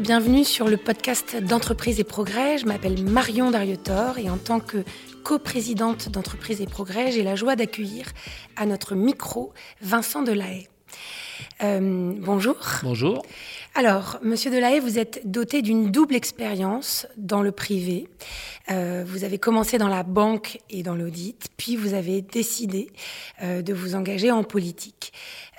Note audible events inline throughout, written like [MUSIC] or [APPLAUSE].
bienvenue sur le podcast d'entreprise et progrès. Je m'appelle Marion Dariotor et en tant que coprésidente d'entreprise et progrès, j'ai la joie d'accueillir à notre micro Vincent Delahaye. Euh, bonjour. Bonjour. Alors, Monsieur Delahaye, vous êtes doté d'une double expérience dans le privé. Euh, vous avez commencé dans la banque et dans l'audit, puis vous avez décidé euh, de vous engager en politique.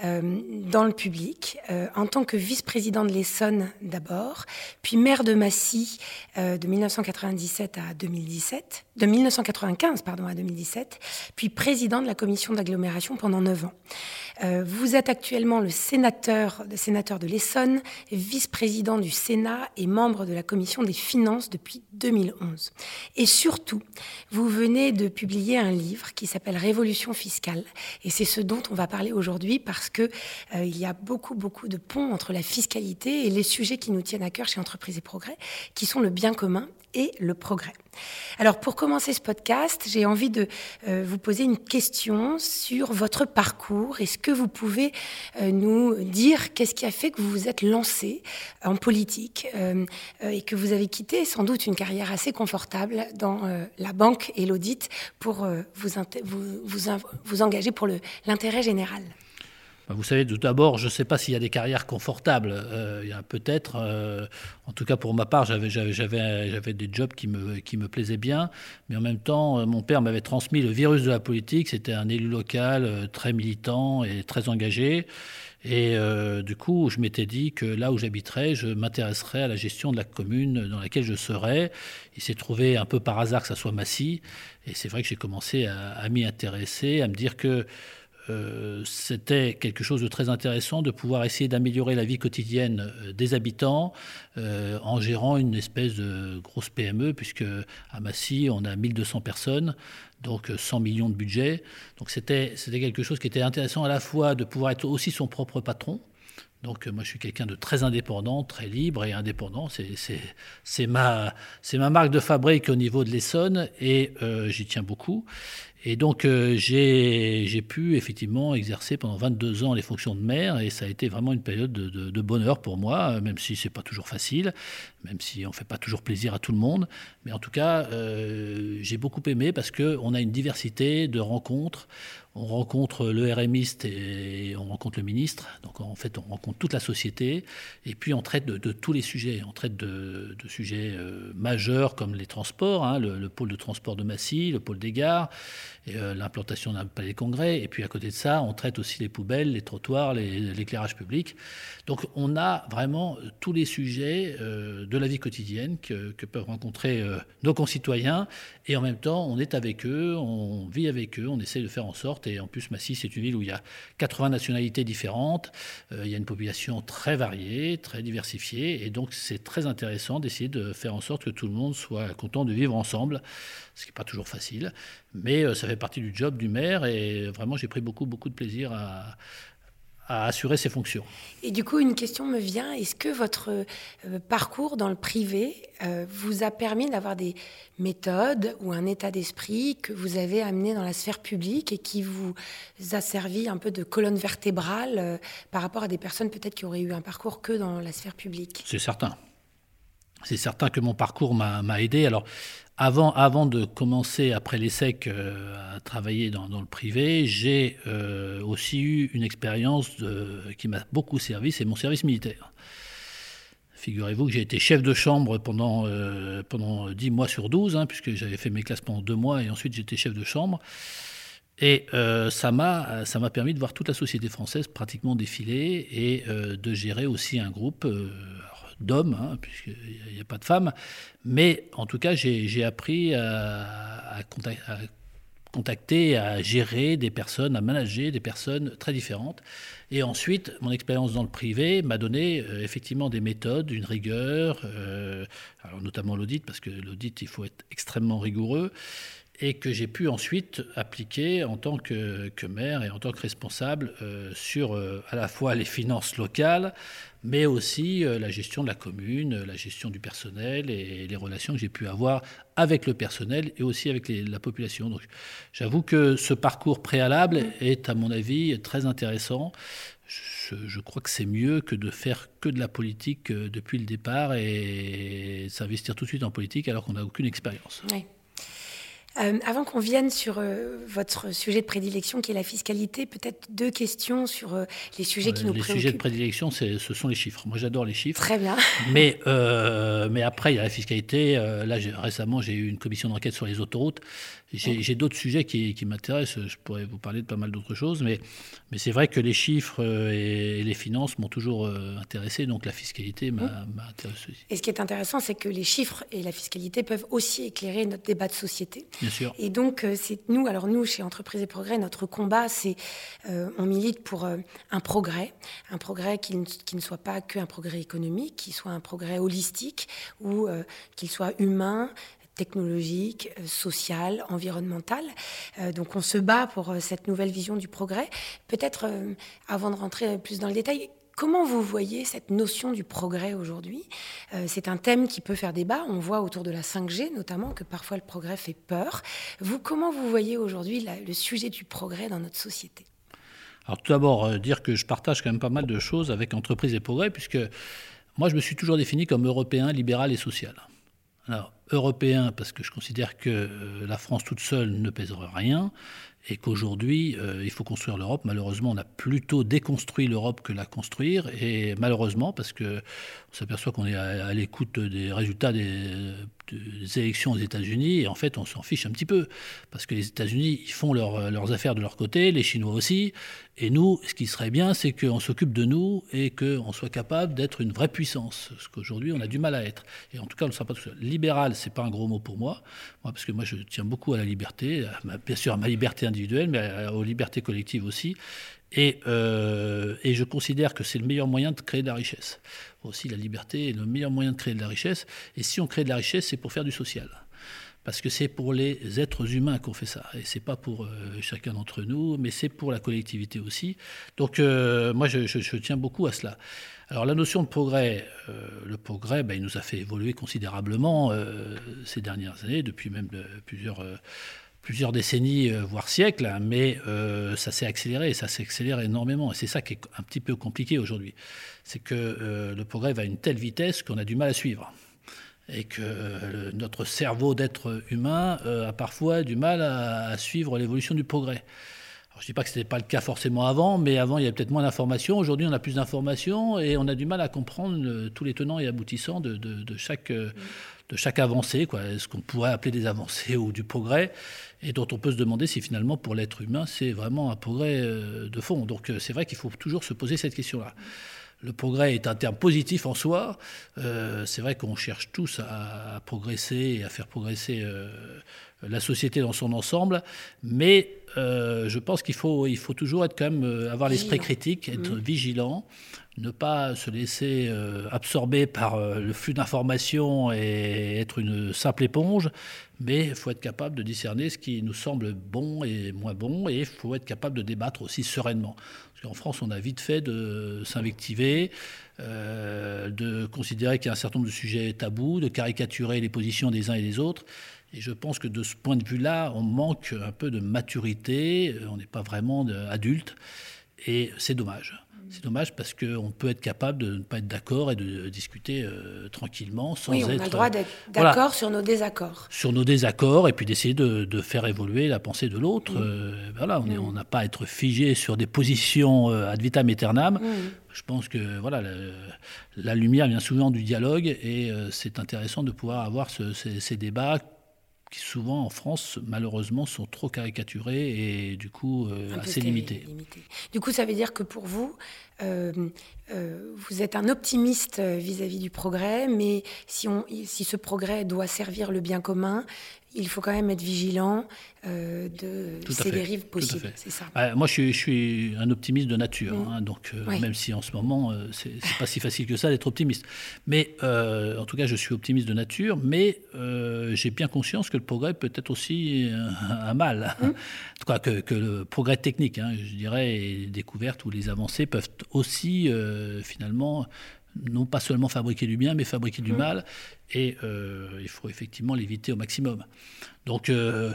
Euh, dans le public, en tant que vice-président de l'Essonne d'abord, puis maire de Massy de 1997 à 2017, de 1995 pardon à 2017, puis président de la commission d'agglomération pendant 9 ans. vous êtes actuellement le sénateur, le sénateur de l'Essonne, vice-président du Sénat et membre de la commission des finances depuis 2011. Et surtout, vous venez de publier un livre qui s'appelle Révolution fiscale, et c'est ce dont on va parler aujourd'hui parce qu'il euh, y a beaucoup, beaucoup de ponts entre la fiscalité et les sujets qui nous tiennent à cœur chez Entreprises et Progrès, qui sont le bien commun et le progrès. Alors pour commencer ce podcast, j'ai envie de euh, vous poser une question sur votre parcours. Est-ce que vous pouvez euh, nous dire qu'est-ce qui a fait que vous vous êtes lancé en politique et que vous avez quitté sans doute une carrière assez confortable dans la banque et l'audit pour vous, vous, vous engager pour l'intérêt général? Vous savez, tout d'abord, je ne sais pas s'il y a des carrières confortables. Euh, il y a peut-être, euh, en tout cas pour ma part, j'avais, des jobs qui me, plaisaient bien, mais en même temps, euh, mon père m'avait transmis le virus de la politique. C'était un élu local très militant et très engagé. Et du coup, je m'étais dit que là où j'habiterais, je m'intéresserais à la gestion de la commune dans laquelle je serais. Il s'est trouvé un peu par hasard que ça soit Massy. Et c'est vrai que j'ai commencé à m'y intéresser, à me dire que euh, c'était quelque chose de très intéressant de pouvoir essayer d'améliorer la vie quotidienne euh, des habitants euh, en gérant une espèce de grosse PME, puisque à Massy, on a 1200 personnes, donc 100 millions de budget. Donc c'était quelque chose qui était intéressant à la fois de pouvoir être aussi son propre patron, donc moi je suis quelqu'un de très indépendant, très libre et indépendant. C'est ma, ma marque de fabrique au niveau de l'Essonne et j'y tiens beaucoup. Et donc, euh, j'ai pu effectivement exercer pendant 22 ans les fonctions de maire, et ça a été vraiment une période de, bonheur pour moi, même si c'est pas toujours facile, même si on fait pas toujours plaisir à tout le monde. Mais en tout cas, euh, j'ai beaucoup aimé parce qu'on a une diversité de rencontres on rencontre le RMiste et on rencontre le ministre. Donc en fait, on rencontre toute la société. Et puis on traite de, tous les sujets. On traite de, sujets euh, majeurs comme les transports, hein, le, pôle de transport de Massy, le pôle des gares, euh, l'implantation d'un palais congrès. Et puis à côté de ça, on traite aussi les poubelles, les trottoirs, l'éclairage public. Donc on a vraiment tous les sujets euh, de la vie quotidienne que, peuvent rencontrer nos concitoyens. Et en même temps, on est avec eux, on vit avec eux, on essaie de faire en sorte et en plus, Massy, c'est une ville où il y a 80 nationalités différentes. Euh, il y a une population très variée, très diversifiée. Et donc, c'est très intéressant d'essayer de faire en sorte que tout le monde soit content de vivre ensemble, ce qui n'est pas toujours facile. Mais euh, ça fait partie du job du maire. Et vraiment, j'ai pris beaucoup, beaucoup de plaisir à à assurer ses fonctions. Et du coup, une question me vient. Est-ce que votre euh, parcours dans le privé euh, vous a permis d'avoir des méthodes ou un état d'esprit que vous avez amené dans la sphère publique et qui vous a servi un peu de colonne vertébrale par rapport à des personnes peut-être qui auraient eu un parcours que dans la sphère publique? C'est certain. C'est certain que mon parcours m'a aidé. Alors, avant, de commencer, après l'ESSEC, euh, à travailler dans, le privé, j'ai euh, aussi eu une expérience qui m'a beaucoup servi, c'est mon service militaire. Figurez-vous que j'ai été chef de chambre pendant, euh, pendant 10 mois sur 12, hein, puisque j'avais fait mes classes pendant 2 mois et ensuite j'étais chef de chambre. Et ça m'a ça m'a permis de voir toute la société française pratiquement défiler et de gérer aussi un groupe d'hommes, hein, puisqu'il n'y a, pas de femmes. Mais en tout cas, j'ai appris à, contacter, à gérer des personnes, à manager des personnes très différentes. Et ensuite, mon expérience dans le privé m'a donné euh, effectivement des méthodes, une rigueur, euh, alors notamment l'audit, parce que l'audit, il faut être extrêmement rigoureux et que j'ai pu ensuite appliquer en tant que, maire et en tant que responsable euh, sur à la fois les finances locales, mais aussi euh, la gestion de la commune, la gestion du personnel et les relations que j'ai pu avoir avec le personnel et aussi avec la population. Donc, j'avoue que ce parcours préalable est, à mon avis, très intéressant. je, crois que c'est mieux que de faire que de la politique euh, depuis le départ et s'investir tout de suite en politique alors qu'on n'a aucune expérience. Oui. Euh, avant qu'on vienne sur euh, votre sujet de prédilection qui est la fiscalité, peut-être deux questions sur euh, les sujets qui nous préoccupent. Les sujets de prédilection, ce sont les chiffres. Moi, j'adore les chiffres. Très bien. [LAUGHS] Mais, mais après, il y a la fiscalité. là, récemment, j'ai eu une commission d'enquête sur les autoroutes. J'ai d'autres sujets qui, qui m'intéressent. Je pourrais vous parler de pas mal d'autres choses. Mais, mais c'est vrai que les chiffres et, les finances m'ont toujours intéressé. Donc, la fiscalité m'a intéressé aussi. Et ce qui est intéressant, c'est que les chiffres et la fiscalité peuvent aussi éclairer notre débat de société. Et donc, euh, c'est nous, alors nous, chez Entreprises et Progrès, notre combat, c'est euh, on milite pour euh, un progrès, un progrès qui ne, qui ne soit pas qu'un progrès économique, qui soit un progrès holistique ou qu'il soit humain, technologique, social, environnemental. donc on se bat pour cette nouvelle vision du progrès. Peut-être, avant de rentrer plus dans le détail, Comment vous voyez cette notion du progrès aujourd'hui? Euh, C'est un thème qui peut faire débat. On voit autour de la 5G notamment que parfois le progrès fait peur. Vous, comment vous voyez aujourd'hui le sujet du progrès dans notre société? Alors tout d'abord, euh, dire que je partage quand même pas mal de choses avec Entreprise et Progrès, puisque moi je me suis toujours défini comme européen, libéral et social. Alors, européen, parce que je considère que euh, la France toute seule ne pèsera rien et qu'aujourd'hui, euh, il faut construire l'Europe. Malheureusement, on a plutôt déconstruit l'Europe que la construire, et malheureusement, parce qu'on s'aperçoit qu'on est à l'écoute des résultats des, des élections aux États-Unis, et en fait, on s'en fiche un petit peu, parce que les États-Unis, ils font leurs affaires de leur côté, les Chinois aussi, et nous, ce qui serait bien, c'est qu'on s'occupe de nous et qu'on soit capable d'être une vraie puissance, ce qu'aujourd'hui, on a du mal à être. Et en tout cas, on ne sera pas tout seul. Libéral, c'est pas un gros mot pour moi, parce que moi, je tiens beaucoup à la liberté, bien sûr à ma liberté individuelle, mais aux libertés collectives aussi. Et, euh, et, je considère que c'est le meilleur moyen de créer de la richesse. Aussi, la liberté est le meilleur moyen de créer de la richesse. Et si on crée de la richesse, c'est pour faire du social. Parce que c'est pour les êtres humains qu'on fait ça. Et c'est pas pour euh, chacun d'entre nous, mais c'est pour la collectivité aussi. Donc, euh, moi, je, tiens beaucoup à cela. Alors, la notion de progrès, le progrès, ben, il nous a fait évoluer considérablement ces dernières années, depuis même plusieurs plusieurs décennies, euh, voire siècles, hein, mais euh, ça s'est accéléré, ça s'accélère énormément. Et c'est ça qui est un petit peu compliqué aujourd'hui. C'est que euh, le progrès va à une telle vitesse qu'on a du mal à suivre. Et que notre cerveau d'être humain a parfois du mal à, suivre l'évolution du progrès. Alors, je ne dis pas que ce n'était pas le cas forcément avant, mais avant, il y avait peut-être moins d'informations. Aujourd'hui, on a plus d'informations et on a du mal à comprendre tous les tenants et aboutissants de, de chaque avancée, quoi, ce qu'on pourrait appeler des avancées [LAUGHS] ou du progrès, et dont on peut se demander si finalement pour l'être humain c'est vraiment un progrès euh, de fond. Donc euh, c'est vrai qu'il faut toujours se poser cette question-là. Le progrès est un terme positif en soi. Euh, c'est vrai qu'on cherche tous à, progresser et à faire progresser la société dans son ensemble, mais je pense qu'il faut, il faut toujours être quand même avoir l'esprit critique, être mmh. vigilant, ne pas se laisser euh, absorber par euh, le flux d'informations et être une simple éponge, mais il faut être capable de discerner ce qui nous semble bon et moins bon, et il faut être capable de débattre aussi sereinement. Parce qu'en France, on a vite fait de s'invectiver, euh, de considérer qu'il y a un certain nombre de sujets tabous, de caricaturer les positions des uns et des autres. Et je pense que de ce point de vue-là, on manque un peu de maturité, on n'est pas vraiment adulte, et c'est dommage. C'est dommage parce qu'on peut être capable de ne pas être d'accord et de discuter euh, tranquillement sans oui, on a le droit d'être d'accord sur nos désaccords. Sur nos désaccords et puis d'essayer de, faire évoluer la pensée de l'autre. Euh, voilà, on n'a pas à être figé sur des positions euh, ad vitam aeternam. Je pense que voilà, la, lumière vient souvent du dialogue et c'est intéressant de pouvoir avoir ces, ces débats qui souvent en France, malheureusement, sont trop caricaturés et du coup euh, assez limités. Du coup, ça veut dire que pour vous, vous êtes un optimiste vis-à-vis du progrès, mais si, on, si ce progrès doit servir le bien commun, il faut quand même être vigilant euh, de ces dérives possibles. C'est ça. moi, je suis, un optimiste de nature, mm. hein, donc euh, même si en ce moment euh, c'est pas si facile que ça d'être optimiste. Mais en tout cas, je suis optimiste de nature, mais j'ai bien conscience que le progrès peut être aussi un, mal. Mm. en tout cas, que, le progrès technique, hein, je dirais, et les découvertes ou les avancées peuvent aussi finalement non pas seulement fabriquer du bien, mais fabriquer du mmh. mal. Et euh, il faut effectivement l'éviter au maximum. Donc, euh,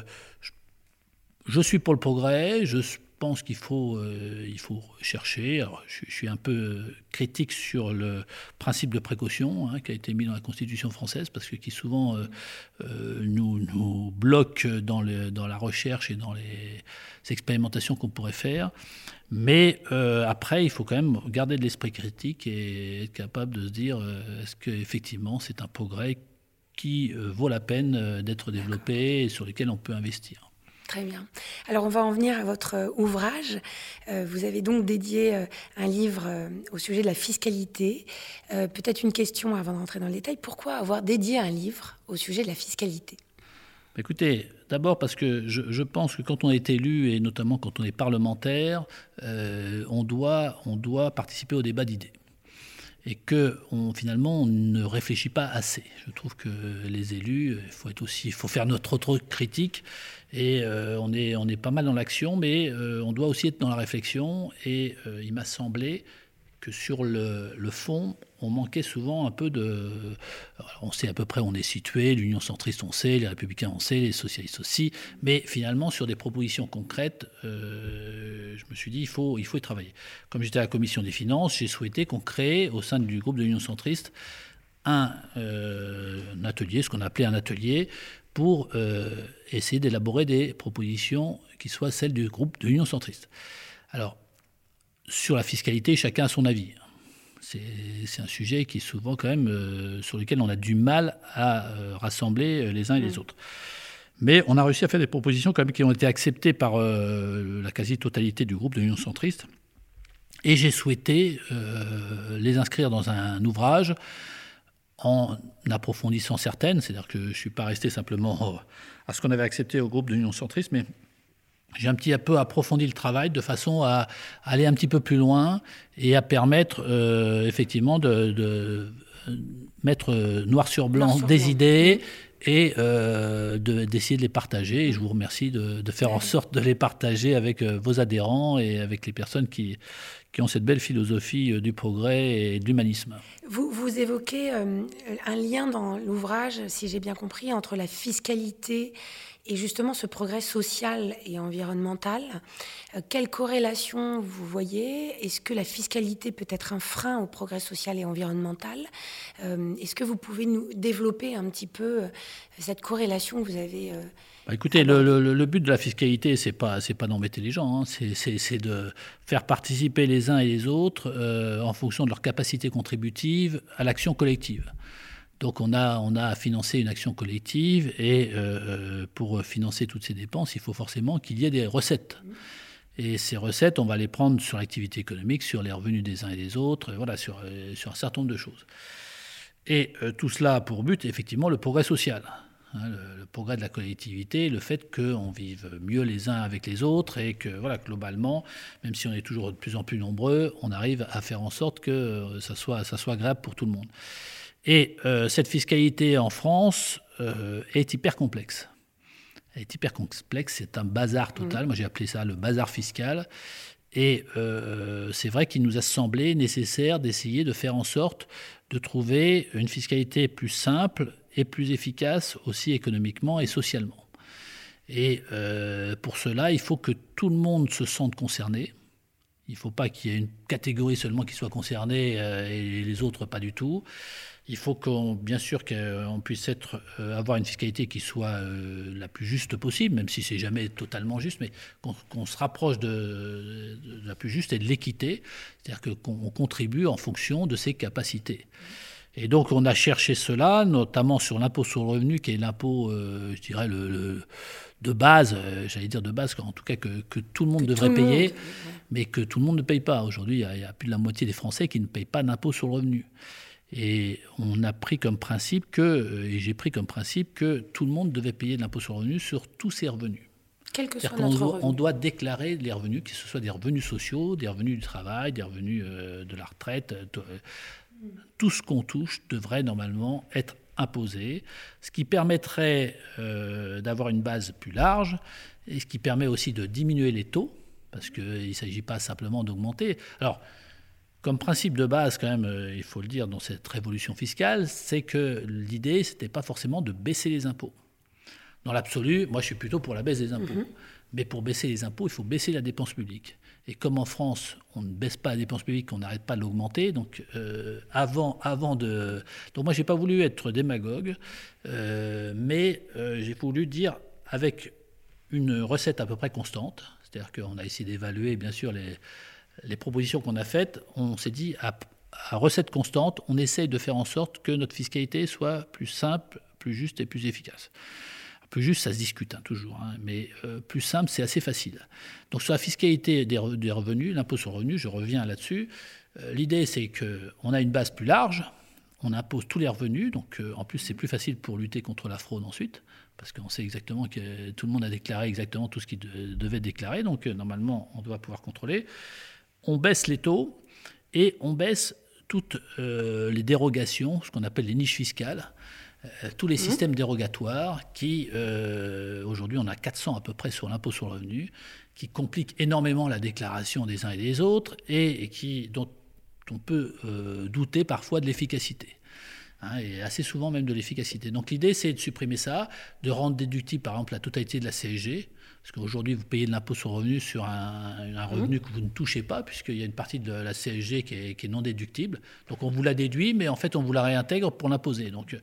je, suis pour le progrès. Je pense qu'il faut, euh, faut chercher. Je, suis un peu critique sur le principe de précaution hein, qui a été mis dans la Constitution française, parce que qui souvent euh, euh, nous, bloque dans, dans, la recherche et dans les expérimentations qu'on pourrait faire. Mais après, il faut quand même garder de l'esprit critique et être capable de se dire est-ce qu'effectivement c'est un progrès qui vaut la peine d'être développé et sur lequel on peut investir. Très bien. Alors on va en venir à votre euh, ouvrage. Euh, vous avez donc dédié euh, un livre au sujet de la fiscalité. Peut-être une question avant d'entrer dans le détail. Pourquoi avoir dédié un livre au sujet de la fiscalité? Écoutez, d'abord parce que je, pense que quand on est élu, et notamment quand on est parlementaire, on doit participer au débat d'idées et que on, finalement on ne réfléchit pas assez. Je trouve que les élus, il faut être aussi, faut faire notre autre critique et euh, on est on est pas mal dans l'action, mais euh, on doit aussi être dans la réflexion. Et euh, il m'a semblé que sur le, fond, on manquait souvent un peu de. on sait à peu près où on est situé, l'Union centriste on sait, les Républicains on sait, les socialistes aussi, mais finalement sur des propositions concrètes, je me suis dit il faut, il faut y travailler. Comme j'étais à la commission des finances, j'ai souhaité qu'on crée au sein du groupe de l'Union centriste un, un atelier, ce qu'on appelait un atelier, pour essayer d'élaborer des propositions qui soient celles du groupe de l'Union centriste. Alors, sur la fiscalité, chacun a son avis. C'est un sujet qui est souvent quand même euh, sur lequel on a du mal à euh, rassembler euh, les uns et les mmh. autres. Mais on a réussi à faire des propositions quand même qui ont été acceptées par la quasi-totalité du groupe de l'Union centriste. Et j'ai souhaité les inscrire dans un ouvrage en approfondissant certaines, c'est-à-dire que je ne suis pas resté simplement à ce qu'on avait accepté au groupe de l'Union centriste, mais j'ai un petit peu approfondi le travail de façon à aller un petit peu plus loin et à permettre euh, effectivement de, mettre noir sur blanc des idées et euh, d'essayer de, les partager. Et je vous remercie de, faire en sorte de les partager avec euh, vos adhérents et avec les personnes qui, qui ont cette belle philosophie du progrès et de l'humanisme. Vous, vous, évoquez euh, un lien dans l'ouvrage, si j'ai bien compris, entre la fiscalité et justement ce progrès social et environnemental. Euh, quelle corrélation vous voyez? Est-ce que la fiscalité peut être un frein au progrès social et environnemental? Est-ce que vous pouvez nous développer un petit peu cette corrélation que vous avez bah, écoutez, le, but de la fiscalité, c'est pas c'est pas d'embêter les gens, hein. c'est de faire participer les uns et les autres euh, en fonction de leur capacité contributive à l'action collective. Donc on a financé une action collective et euh, euh, pour financer toutes ces dépenses, il faut forcément qu'il y ait des recettes. Et ces recettes, on va les prendre sur l'activité économique, sur les revenus des uns et des autres, voilà, sur, sur un certain nombre de choses. Et tout cela a pour but, effectivement, le progrès social. Hein, le, progrès de la collectivité, le fait qu'on vive mieux les uns avec les autres et que, voilà, globalement, même si on est toujours de plus en plus nombreux, on arrive à faire en sorte que euh, ça soit, ça soit agréable pour tout le monde. Et euh, cette fiscalité en France euh, est hyper complexe. Elle est hyper complexe, c'est un bazar total. Mmh. Moi, j'ai appelé ça le bazar fiscal. Et c'est vrai qu'il nous a semblé nécessaire d'essayer de faire en sorte de trouver une fiscalité plus simple et plus efficace aussi économiquement et socialement. Et euh, pour cela, il faut que tout le monde se sente concerné. Il ne faut pas qu'il y ait une catégorie seulement qui soit concernée euh, et les autres pas du tout. Il faut qu'on, bien sûr qu'on puisse être, euh, avoir une fiscalité qui soit la plus juste possible, même si c'est jamais totalement juste, mais qu'on se rapproche de, de, la plus juste et de l'équité, c'est-à-dire qu'on contribue en fonction de ses capacités. Et donc on a cherché cela, notamment sur l'impôt sur le revenu, qui est l'impôt, euh, je dirais, le, de base, euh, j'allais dire de base, en tout cas que, tout le monde devrait payer, mais que tout le monde ne paye pas. Aujourd'hui, il, y, a plus de la moitié des Français qui ne payent pas d'impôt sur le revenu. Et on a pris comme principe que, euh, et j'ai pris comme principe que tout le monde devait payer de l'impôt sur le revenu sur tous ses revenus. Quel que soit notre revenu. on doit déclarer les revenus, que ce soit des revenus sociaux, des revenus du travail, des revenus de la retraite, tout ce qu'on touche devrait normalement être imposé, ce qui permettrait euh, d'avoir une base plus large et ce qui permet aussi de diminuer les taux, parce qu'il ne s'agit pas simplement d'augmenter. Alors, comme principe de base, quand même, euh, il faut le dire, dans cette révolution fiscale, c'est que l'idée, ce n'était pas forcément de baisser les impôts. Dans l'absolu, moi, je suis plutôt pour la baisse des impôts. Mm-hmm. Mais pour baisser les impôts, il faut baisser la dépense publique. Et comme en France, on ne baisse pas la dépense publique, on n'arrête pas de l'augmenter. Donc, euh, avant, avant de. Donc, moi, j'ai pas voulu être démagogue, euh, mais euh, j'ai voulu dire avec une recette à peu près constante. C'est-à-dire qu'on a essayé d'évaluer, bien sûr, les, les propositions qu'on a faites. On s'est dit, à, recette constante, on essaye de faire en sorte que notre fiscalité soit plus simple, plus juste et plus efficace. Plus juste, ça se discute hein, toujours, hein, mais euh, plus simple, c'est assez facile. Donc sur la fiscalité des, revenus, l'impôt sur le revenu, je reviens là-dessus. Euh, l'idée, c'est qu'on a une base plus large, on impose tous les revenus, donc euh, en plus c'est plus facile pour lutter contre la fraude ensuite, parce qu'on sait exactement que tout le monde a déclaré exactement tout ce qu'il devait déclarer, donc normalement on doit pouvoir contrôler. On baisse les taux et on baisse toutes les dérogations, ce qu'on appelle les niches fiscales. Euh, tous les mmh. systèmes dérogatoires qui, euh, aujourd'hui, on a 400 à peu près sur l'impôt sur le revenu, qui compliquent énormément la déclaration des uns et des autres et, qui, dont on peut euh, douter parfois de l'efficacité. Hein, et assez souvent même de l'efficacité. Donc l'idée, c'est de supprimer ça, de rendre déductible par exemple la totalité de la CSG, parce qu'aujourd'hui, vous payez de l'impôt sur revenu sur un, revenu que vous ne touchez pas, puisqu'il y a une partie de la CSG qui est, qui est, non déductible. Donc on vous la déduit, mais en fait, on vous la réintègre pour l'imposer. Donc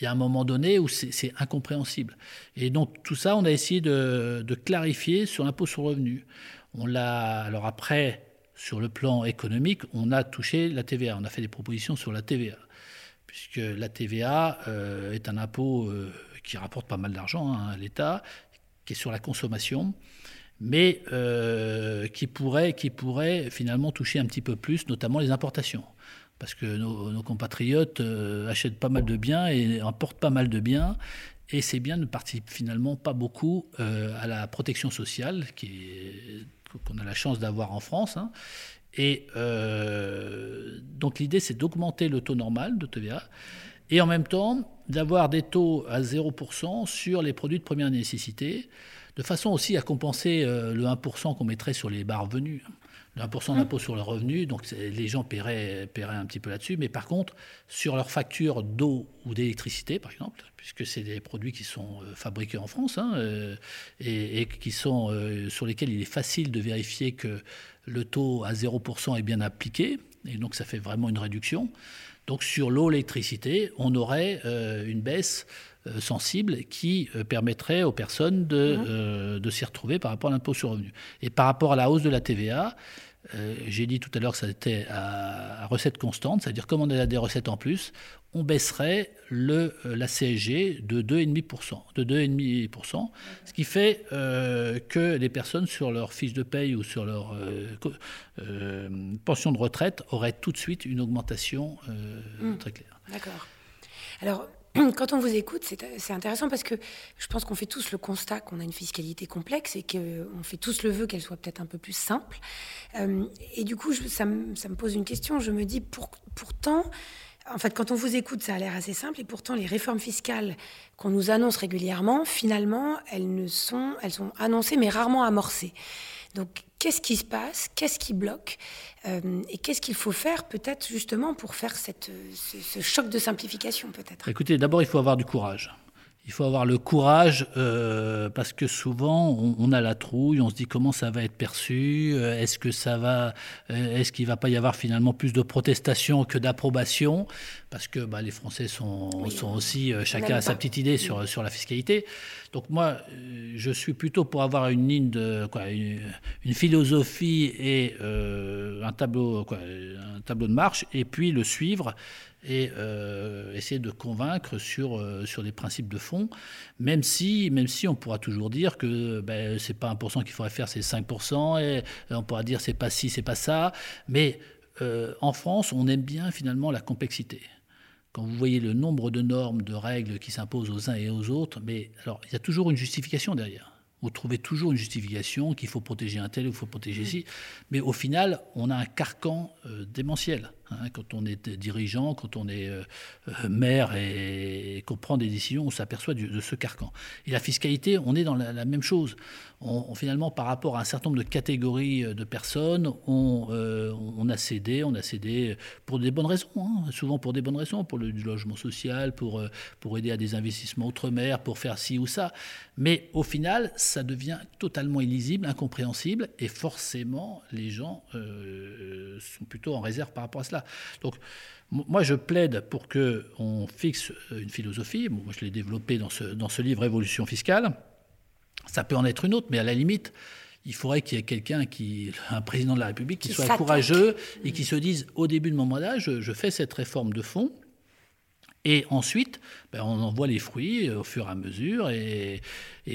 il y a un moment donné où c'est incompréhensible. Et donc tout ça, on a essayé de, clarifier sur l'impôt sur revenu. On l'a, alors après, sur le plan économique, on a touché la TVA. On a fait des propositions sur la TVA, puisque la TVA euh, est un impôt euh, qui rapporte pas mal d'argent hein, à l'État, qui est sur la consommation mais euh, qui, pourrait, qui pourrait finalement toucher un petit peu plus, notamment les importations parce que nos, compatriotes euh, achètent pas mal de biens et importent pas mal de biens. Et ces biens ne participent finalement pas beaucoup euh, à la protection sociale qu'on a la chance d'avoir en France. Hein. Et donc l'idée, c'est d'augmenter le taux normal de TVA et en même temps d'avoir des taux à 0% sur les produits de première nécessité, de façon aussi à compenser le 1% qu'on mettrait sur les bas revenus. 1% d'impôt sur le revenu, donc les gens paieraient, paieraient un petit peu là-dessus. Mais par contre, sur leurs factures d'eau ou d'électricité, par exemple, puisque c'est des produits qui sont euh, fabriqués en France hein, euh, et, qui sont, euh, sur lesquels il est facile de vérifier que le taux à 0% est bien appliqué, et donc ça fait vraiment une réduction. Donc sur l'eau, l'électricité, on aurait une baisse sensible qui permettrait aux personnes de, mmh. de s'y retrouver par rapport à l'impôt sur le revenu. Et par rapport à la hausse de la TVA, euh, j'ai dit tout à l'heure que ça était à, recette constante, c'est-à-dire comme on a des recettes en plus, on baisserait le, euh, la CSG de 2,5%. De 2,5%, ce qui fait euh, que les personnes sur leur fiche de paye ou sur leur pension de retraite auraient tout de suite une augmentation mmh. très claire. D'accord. Alors, [CLEARS THROAT] quand on vous écoute, c'est intéressant parce que je pense qu'on fait tous le constat qu'on a une fiscalité complexe et qu'on fait tous le vœu qu'elle soit peut-être un peu plus simple. Euh, et du coup, ça, me, pose une question. Je me dis, pourtant, en fait, quand on vous écoute, ça a l'air assez simple, et pourtant, les réformes fiscales qu'on nous annonce régulièrement, finalement, elles ne sont, elles sont annoncées mais rarement amorcées. Donc, qu'est-ce qui se passe? Qu'est-ce qui bloque? Euh, Et qu'est-ce qu'il faut faire, peut-être, justement, pour faire cette, ce, choc de simplification, peut-être? Écoutez, d'abord, il faut avoir du courage. Il faut avoir le courage euh, parce que souvent on, a la trouille, on se dit comment ça va être perçu, euh, est-ce que ça va, est-ce qu'il va pas y avoir finalement plus de protestations que d'approbation? Parce que bah, les Français sont, sont aussi chacun a sa petite idée sur sur la fiscalité. Donc moi, euh, je suis plutôt pour avoir une ligne de quoi, une, philosophie et euh, un tableau, quoi, un tableau de marche, et puis le suivre et euh, essayer de convaincre sur sur des principes de fond, même si même si on pourra toujours dire que ben, c'est pas 1% qu'il faudrait faire, c'est 5%, et on pourra dire c'est pas ci, c'est pas ça, mais en France, on aime bien finalement la complexité quand vous voyez le nombre de normes, de règles qui s'imposent aux uns et aux autres, mais alors il y a toujours une justification derrière. Vous trouvez toujours une justification qu'il faut protéger un tel ou qu'il faut protéger ci, mais au final, on a un carcan euh, démentiel. Hein, quand on est dirigeant, quand on est euh, euh, maire et, qu'on prend des décisions, on s'aperçoit de ce carcan. Et la fiscalité, on est dans la, même chose. Finalement, par rapport à un certain nombre de catégories euh, de personnes, on, a cédé, on a cédé pour des bonnes raisons, hein, souvent pour des bonnes raisons, pour le logement social, pour aider à des investissements outre-mer, pour faire ci ou ça. Mais au final, ça devient totalement illisible, incompréhensible, et forcément, les gens sont plutôt en réserve par rapport à cela. Donc, moi, je plaide pour qu'on fixe une philosophie. moi, je l'ai développée dans ce, dans ce livre Évolution fiscale. Ça peut en être une autre, mais à la limite, il faudrait qu'il y ait quelqu'un qui, [LAUGHS] un président de la République, qui, soit courageux et qui se dise au début de mon mandat, je, fais cette réforme de fond. Et ensuite, ben, on en voit les fruits au fur et à mesure et,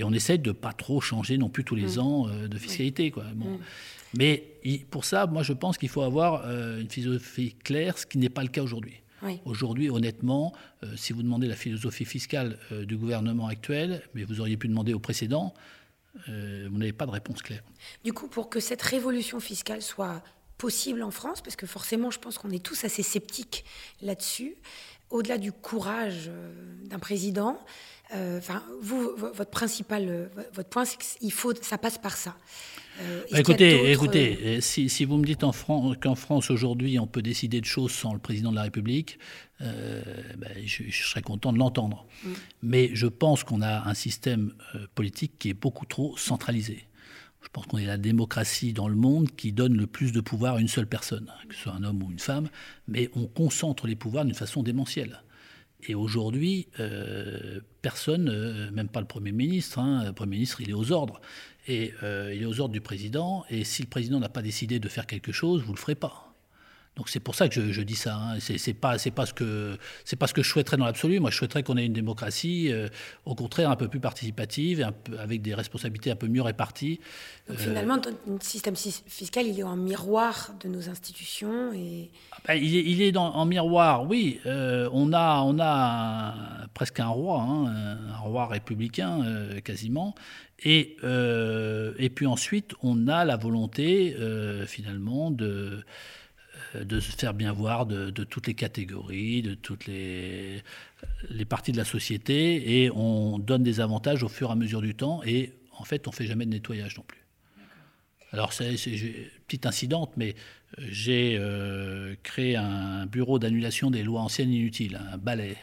on essaie de pas trop changer non plus tous les mmh. ans euh, de fiscalité. Quoi. Bon. Mmh. Mais pour ça, moi, je pense qu'il faut avoir euh, une philosophie claire, ce qui n'est pas le cas aujourd'hui. Aujourd'hui, honnêtement, euh, si vous demandez la philosophie fiscale euh, du gouvernement actuel, mais vous auriez pu demander au précédent, vous n'avez pas de réponse claire. Du coup, pour que cette révolution fiscale soit possible en France, parce que forcément, je pense qu'on est tous assez sceptiques là-dessus, au-delà du courage d'un président, enfin, vous, votre principal, votre point, c'est qu'il faut, ça passe par ça. Euh, écoutez, écoutez euh, si, si, vous me dites qu'en France, aujourd'hui, on peut décider de choses sans le président de la République, euh, ben, je, serais content de l'entendre. Mm. Mais je pense qu'on a un système politique qui est beaucoup trop centralisé. Je pense qu'on est la démocratie dans le monde qui donne le plus de pouvoir à une seule personne, que ce soit un homme ou une femme, mais on concentre les pouvoirs d'une façon démentielle. Et aujourd'hui, personne, même pas le Premier ministre, hein, le Premier ministre, il est aux ordres. Et euh, il est aux ordres du président. Et si le président n'a pas décidé de faire quelque chose, vous ne le ferez pas. Donc c'est pour ça que je, dis ça. Hein. C'est pas c'est pas ce que c'est pas ce que je souhaiterais dans l'absolu. Moi, je souhaiterais qu'on ait une démocratie, euh, au contraire, un peu plus participative, un peu, avec des responsabilités un peu mieux réparties. Donc, finalement, notre système fiscal, il est en miroir de nos institutions et. Ah ben, il, est, il est dans, en miroir, oui. Euh, on a on a presque un roi, hein, un roi républicain euh, quasiment. Et, et puis ensuite, on a la volonté, finalement, de, euh, de se faire bien voir de, toutes les catégories, de toutes les, parties de la société, et on donne des avantages au fur et à mesure du temps, et en fait, on ne fait jamais de nettoyage non plus. Alors, petite incidente, mais euh, j'ai euh, créé un bureau d'annulation des lois anciennes inutiles, un balai.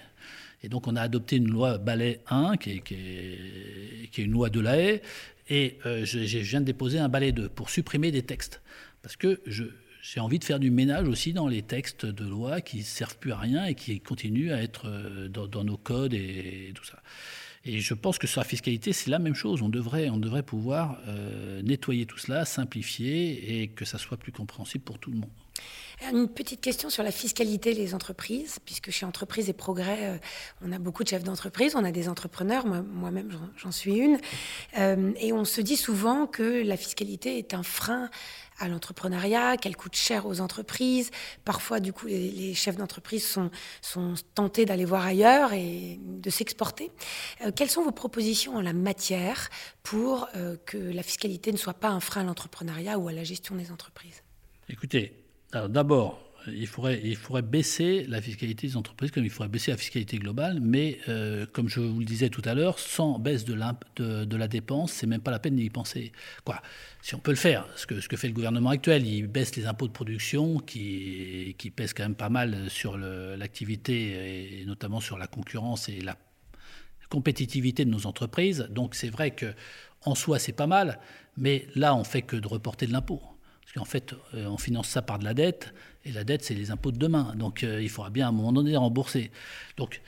Et donc, on a adopté une loi balai 1, qui est, qui est, qui est une loi de la haie, et je, je, viens de déposer un balai 2 pour supprimer des textes. Parce que je, j'ai envie de faire du ménage aussi dans les textes de loi qui ne servent plus à rien et qui continuent à être euh, dans, nos codes et, tout ça. Et je pense que sur la fiscalité, c'est la même chose. On devrait, on devrait pouvoir euh, nettoyer tout cela, simplifier et que ça soit plus compréhensible pour tout le monde. Une petite question sur la fiscalité des entreprises, puisque chez Entreprises et Progrès, euh, on a beaucoup de chefs d'entreprise, on a des entrepreneurs, moi-même j'en suis une, et on se dit souvent que la fiscalité est un frein à l'entrepreneuriat, qu'elle coûte cher aux entreprises. Parfois, du coup, les, chefs d'entreprise sont, tentés d'aller voir ailleurs et de s'exporter. Euh, quelles sont vos propositions en la matière pour euh, que la fiscalité ne soit pas un frein à l'entrepreneuriat ou à la gestion des entreprises? Écoutez, d'abord, il faudrait, baisser la fiscalité des entreprises comme il faudrait baisser la fiscalité globale, mais euh, comme je vous le disais tout à l'heure, sans baisse de, la dépense, c'est même pas la peine d'y penser. Quoi? Si on peut le faire, ce que, ce que fait le gouvernement actuel, il baisse les impôts de production qui, qui pèsent quand même pas mal sur l'activité et notamment sur la concurrence et la compétitivité de nos entreprises. Donc c'est vrai que en soi c'est pas mal, mais là on fait que de reporter de l'impôt. Parce fait, euh, on finance ça par de la dette, et la dette, c'est les impôts de demain. Donc euh, il faudra bien à un moment donné rembourser. Donc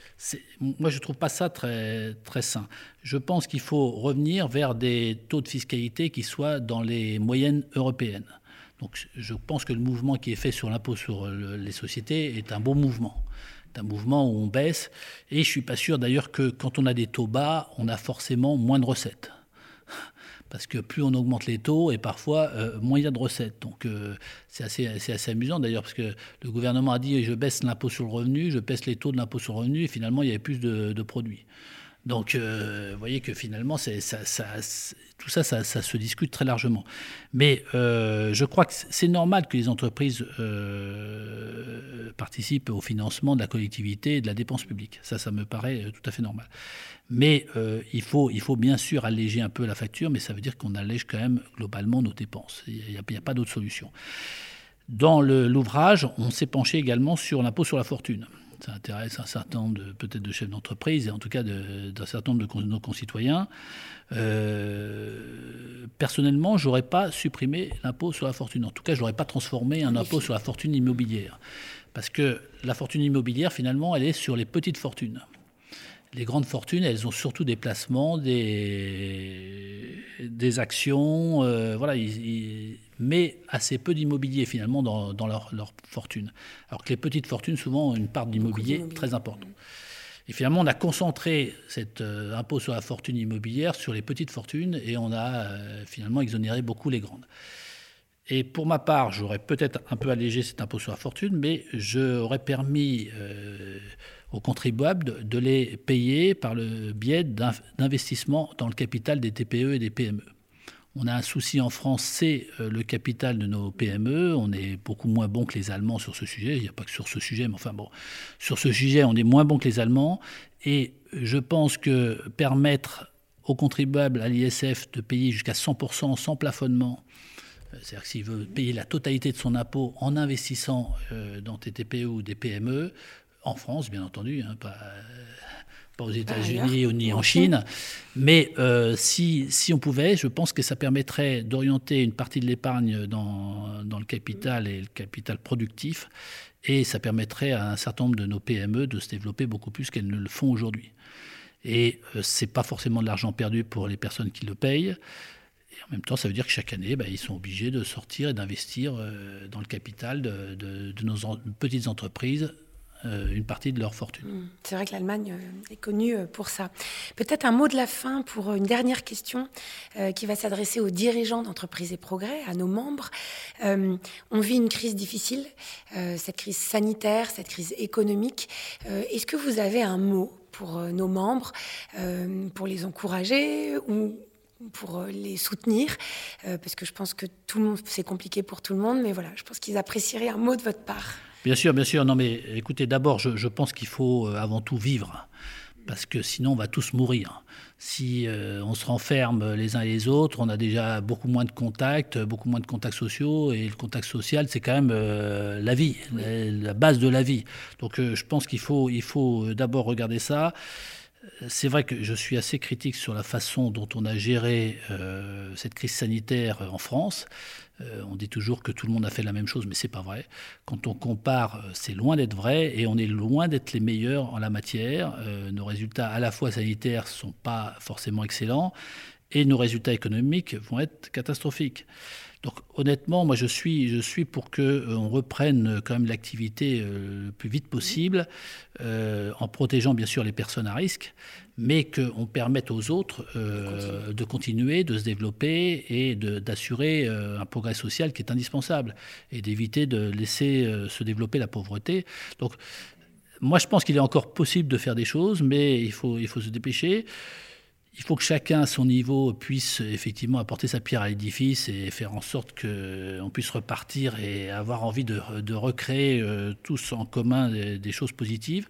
moi, je ne trouve pas ça très, très sain. Je pense qu'il faut revenir vers des taux de fiscalité qui soient dans les moyennes européennes. Donc je pense que le mouvement qui est fait sur l'impôt sur les sociétés est un bon mouvement. C'est un mouvement où on baisse. Et je ne suis pas sûr d'ailleurs que quand on a des taux bas, on a forcément moins de recettes parce que plus on augmente les taux et parfois euh, moins il y a de recettes. Donc euh, c'est assez, assez, amusant d'ailleurs parce que le gouvernement a dit je baisse l'impôt sur le revenu, je baisse les taux de l'impôt sur le revenu et finalement il y avait plus de, produits. Donc, euh, vous voyez que finalement, tout ça, ça, se discute très largement. Mais euh, je crois que c'est normal que les entreprises euh, participent au financement de la collectivité et de la dépense publique. Ça, ça me paraît tout à fait normal. Mais il, faut, il faut bien sûr alléger un peu la facture, mais ça veut dire qu'on allège quand même globalement nos dépenses. Il n'y a, pas d'autre solution. Dans l'ouvrage, on s'est penché également sur l'impôt sur la fortune ça intéresse un certain nombre peut-être de chefs d'entreprise et en tout cas d'un certain nombre de nos concitoyens. Euh, personnellement, j'aurais pas supprimé l'impôt sur la fortune. En tout cas, je n'aurais pas transformé un impôt sur la fortune immobilière. Parce que la fortune immobilière, finalement, elle est sur les petites fortunes les grandes fortunes, elles ont surtout des placements, des, des actions, euh, voilà, mais assez peu d'immobilier finalement dans, leur, fortune. Alors que les petites fortunes, souvent, ont une part d'immobilier très importante. Et finalement, on a concentré cet euh, impôt sur la fortune immobilière sur les petites fortunes et on a euh, finalement exonéré beaucoup les grandes. Et pour ma part, j'aurais peut-être un peu allégé cet impôt sur la fortune, mais j'aurais permis aux contribuables de, les payer par le biais d'investissements dans le capital des TPE et des PME. On a un souci en France, c'est euh, le capital de nos PME. On est beaucoup moins bon que les Allemands sur ce sujet. Il n'y a pas que sur ce sujet, mais enfin bon, sur ce sujet, on est moins bon que les Allemands. Et je pense que permettre aux contribuables à l'ISF de payer jusqu'à 100% sans plafonnement, euh, c'est-à-dire que s'il veut payer la totalité de son impôt en investissant euh, dans des TPE ou des PME, en France, bien entendu, hein, pas, aux États-Unis ou ni en Chine. Mais euh, si, si, on pouvait, je pense que ça permettrait d'orienter une partie de l'épargne dans, dans, le capital et le capital productif. Et ça permettrait à un certain nombre de nos PME de se développer beaucoup plus qu'elles ne le font aujourd'hui. Et euh, ce n'est pas forcément de l'argent perdu pour les personnes qui le payent. Et en même temps, ça veut dire que chaque année, bah, ils sont obligés de sortir et d'investir euh, dans le capital de, de, de nos petites entreprises une partie de leur fortune. Mmh. C'est vrai que l'Allemagne euh, est connue euh, pour ça. Peut-être un mot de la fin pour une dernière question qui va s'adresser aux dirigeants d'entreprise et progrès, à nos membres. on vit une crise difficile, cette crise sanitaire, cette crise économique. Est-ce que vous avez un mot pour nos membres, pour les encourager ou pour les soutenir, parce que je pense que c'est compliqué pour tout le monde, mais voilà, je pense qu'ils apprécieraient un mot de votre part. Bien sûr, bien sûr. Non, mais écoutez, d'abord, je, pense qu'il faut euh, avant tout vivre, parce que sinon, on va tous mourir. Si euh, on se renferme les uns et les autres, on a déjà beaucoup moins de contacts, beaucoup moins de contacts sociaux, et le contact social, c'est quand même euh, la vie, la, base de la vie. Donc, je pense qu'il faut, il faut d'abord regarder ça c'est vrai que je suis assez critique sur la façon dont on a géré cette crise sanitaire en France. Euh, on dit toujours que tout le monde a fait la même chose, mais c'est pas vrai. Quand on compare, euh, c'est loin d'être vrai et on est loin d'être les meilleurs en la matière. Euh, nos résultats à la fois sanitaires sont pas forcément excellents et nos résultats économiques vont être catastrophiques. Donc honnêtement, moi je suis, je suis pour qu'on euh, on reprenne euh, quand même l'activité euh, le plus vite possible, en protégeant bien sûr les personnes à risque, mais qu'on permette aux autres de continuer, de se développer et d'assurer un progrès social qui est indispensable et d'éviter de laisser se développer la pauvreté. Donc moi je pense qu'il est encore possible de faire des choses, mais il faut, il faut se dépêcher il faut que chacun à son niveau puisse effectivement apporter sa pierre à l'édifice et faire en sorte qu'on puisse repartir et avoir envie de, recréer euh, tous en commun des, choses positives.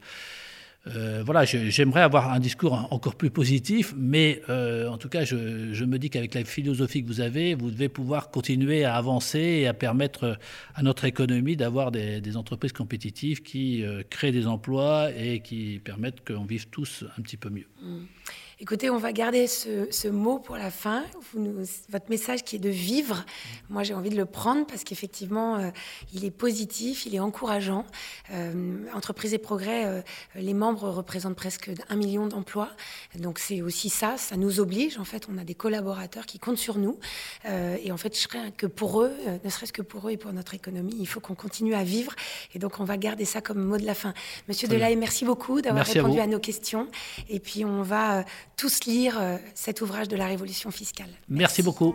Euh, voilà, j'aimerais avoir un discours encore plus positif, mais euh, en tout cas, je, me dis qu'avec la philosophie que vous avez, vous devez pouvoir continuer à avancer et à permettre à notre économie d'avoir des, entreprises compétitives qui créent des emplois et qui permettent qu'on vive tous un petit peu mieux. Mmh. Écoutez, on va garder ce, mot pour la fin. votre message qui est de vivre, moi j'ai envie de le prendre parce qu'effectivement, euh, il est positif, il est encourageant. Euh, Entreprise et Progrès, euh, les membres représentent presque un million d'emplois. Donc c'est aussi ça, ça nous oblige. En fait, on a des collaborateurs qui comptent sur nous. et en fait, je serais que pour eux, ne serait-ce que pour eux et pour notre économie, il faut qu'on continue à vivre. Et donc, on va garder ça comme mot de la fin. Monsieur Delahaye, merci beaucoup d'avoir répondu à, nos questions. Et puis, on va tous lire euh, cet ouvrage de la Révolution fiscale. Merci, beaucoup.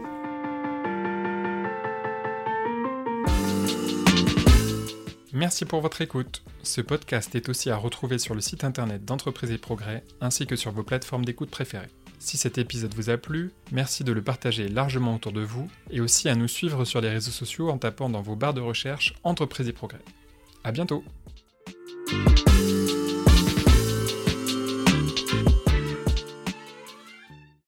Merci pour votre écoute. Ce podcast est aussi à retrouver sur le site internet d'Entreprise et Progrès ainsi que sur vos plateformes d'écoute préférées. Si cet épisode vous a plu, merci de le partager largement autour de vous et aussi à nous suivre sur les réseaux sociaux en tapant dans vos barres de recherche Entreprise et Progrès. À bientôt!